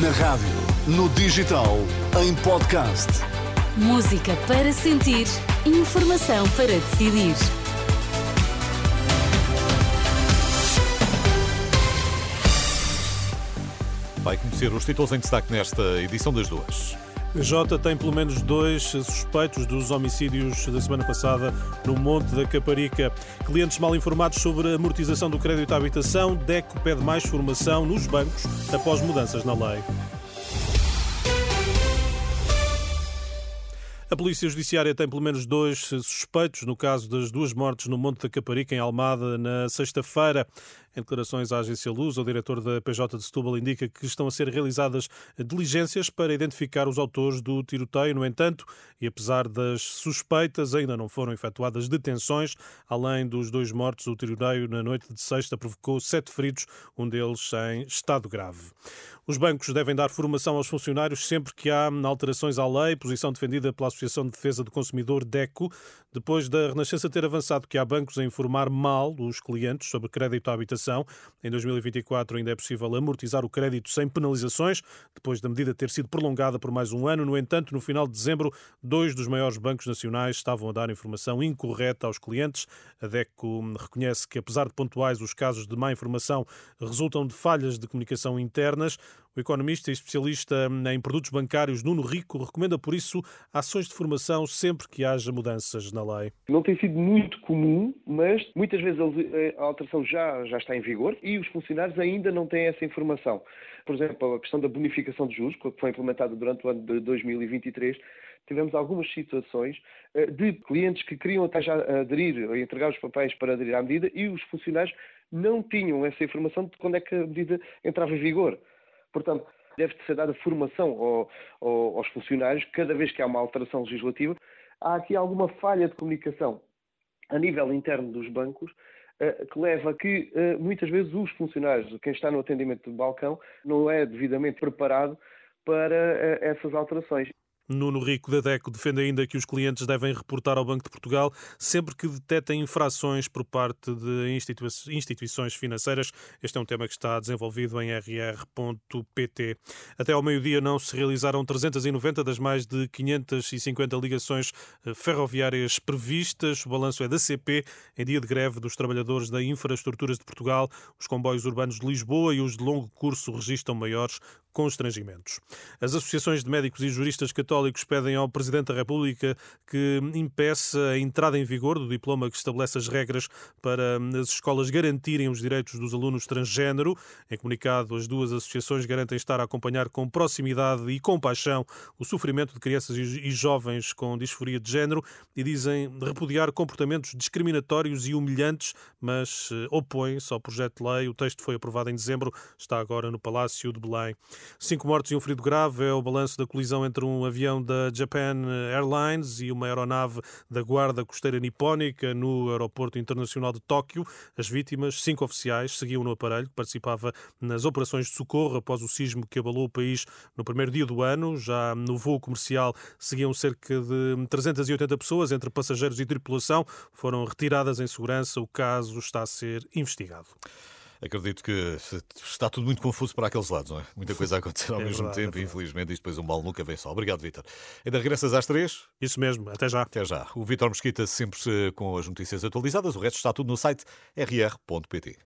Na rádio, no digital, em podcast. Música para sentir, informação para decidir. Vai conhecer os títulos em destaque nesta edição das duas. Jota tem pelo menos dois suspeitos dos homicídios da semana passada no Monte da Caparica. Clientes mal informados sobre a amortização do crédito à habitação. DECO pede mais formação nos bancos após mudanças na lei. A Polícia Judiciária tem pelo menos dois suspeitos no caso das duas mortes no Monte da Caparica, em Almada, na sexta-feira. Em declarações à agência Luz, o diretor da PJ de Setúbal indica que estão a ser realizadas diligências para identificar os autores do tiroteio. No entanto, e apesar das suspeitas, ainda não foram efetuadas detenções. Além dos dois mortos, o tiroteio na noite de sexta provocou sete feridos, um deles em estado grave. Os bancos devem dar formação aos funcionários sempre que há alterações à lei, posição defendida pela Associação de Defesa do Consumidor, DECO, depois da Renascença ter avançado que há bancos a informar mal os clientes sobre crédito à habitação em 2024 ainda é possível amortizar o crédito sem penalizações, depois da medida ter sido prolongada por mais um ano. No entanto, no final de dezembro, dois dos maiores bancos nacionais estavam a dar informação incorreta aos clientes. A DECO reconhece que, apesar de pontuais, os casos de má informação resultam de falhas de comunicação internas. O economista e especialista em produtos bancários Nuno Rico recomenda, por isso, ações de formação sempre que haja mudanças na lei. Não tem sido muito comum, mas muitas vezes a alteração já, já está em vigor e os funcionários ainda não têm essa informação. Por exemplo, a questão da bonificação de juros, que foi implementada durante o ano de 2023, tivemos algumas situações eh, de clientes que queriam até já aderir ou entregar os papéis para aderir à medida e os funcionários não tinham essa informação de quando é que a medida entrava em vigor. Portanto, deve ser dada formação ao, ao, aos funcionários cada vez que há uma alteração legislativa. Há aqui alguma falha de comunicação a nível interno dos bancos eh, que leva a que eh, muitas vezes os funcionários, quem está no atendimento do balcão, não é devidamente preparado para eh, essas alterações. Nuno Rico da DECO defende ainda que os clientes devem reportar ao Banco de Portugal sempre que detectem infrações por parte de instituições financeiras. Este é um tema que está desenvolvido em rr.pt. Até ao meio-dia não se realizaram 390 das mais de 550 ligações eh, ferroviárias previstas. O balanço é da CP em dia de greve dos trabalhadores da Infraestruturas de Portugal. Os comboios urbanos de Lisboa e os de longo curso registram maiores constrangimentos. As associações de médicos e juristas católicos pedem ao Presidente da República que impeça a entrada em vigor do diploma que estabelece as regras para as escolas garantirem os direitos dos alunos transgênero. Em comunicado, as duas associações garantem estar a acompanhar com proximidade e compaixão o sofrimento de crianças e jovens com disforia de género e dizem repudiar comportamentos discriminatórios e humilhantes, mas eh, opõem-se ao projeto de lei. O texto foi aprovado em dezembro, está agora no Palácio de Belém. Cinco mortos e um ferido grave é o balanço da colisão entre um avião da Japan Airlines e uma aeronave da Guarda Costeira Nipónica no Aeroporto Internacional de Tóquio. As vítimas, cinco oficiais, seguiam no aparelho que participava nas operações de socorro após o sismo que abalou o país no primeiro dia do ano. Já no voo comercial seguiam cerca de 380 pessoas, entre passageiros e tripulação. Foram retiradas em segurança. O caso está a ser investigado. Acredito que está tudo muito confuso para aqueles lados, não é? Muita coisa a acontecer ao é mesmo verdade, tempo é e infelizmente isto depois um mal nunca vem só. Obrigado, Vítor. Ainda regressas às três? Isso mesmo, até já. Até já. O Vítor Mesquita sempre com as notícias atualizadas, o resto está tudo no site rr.pt.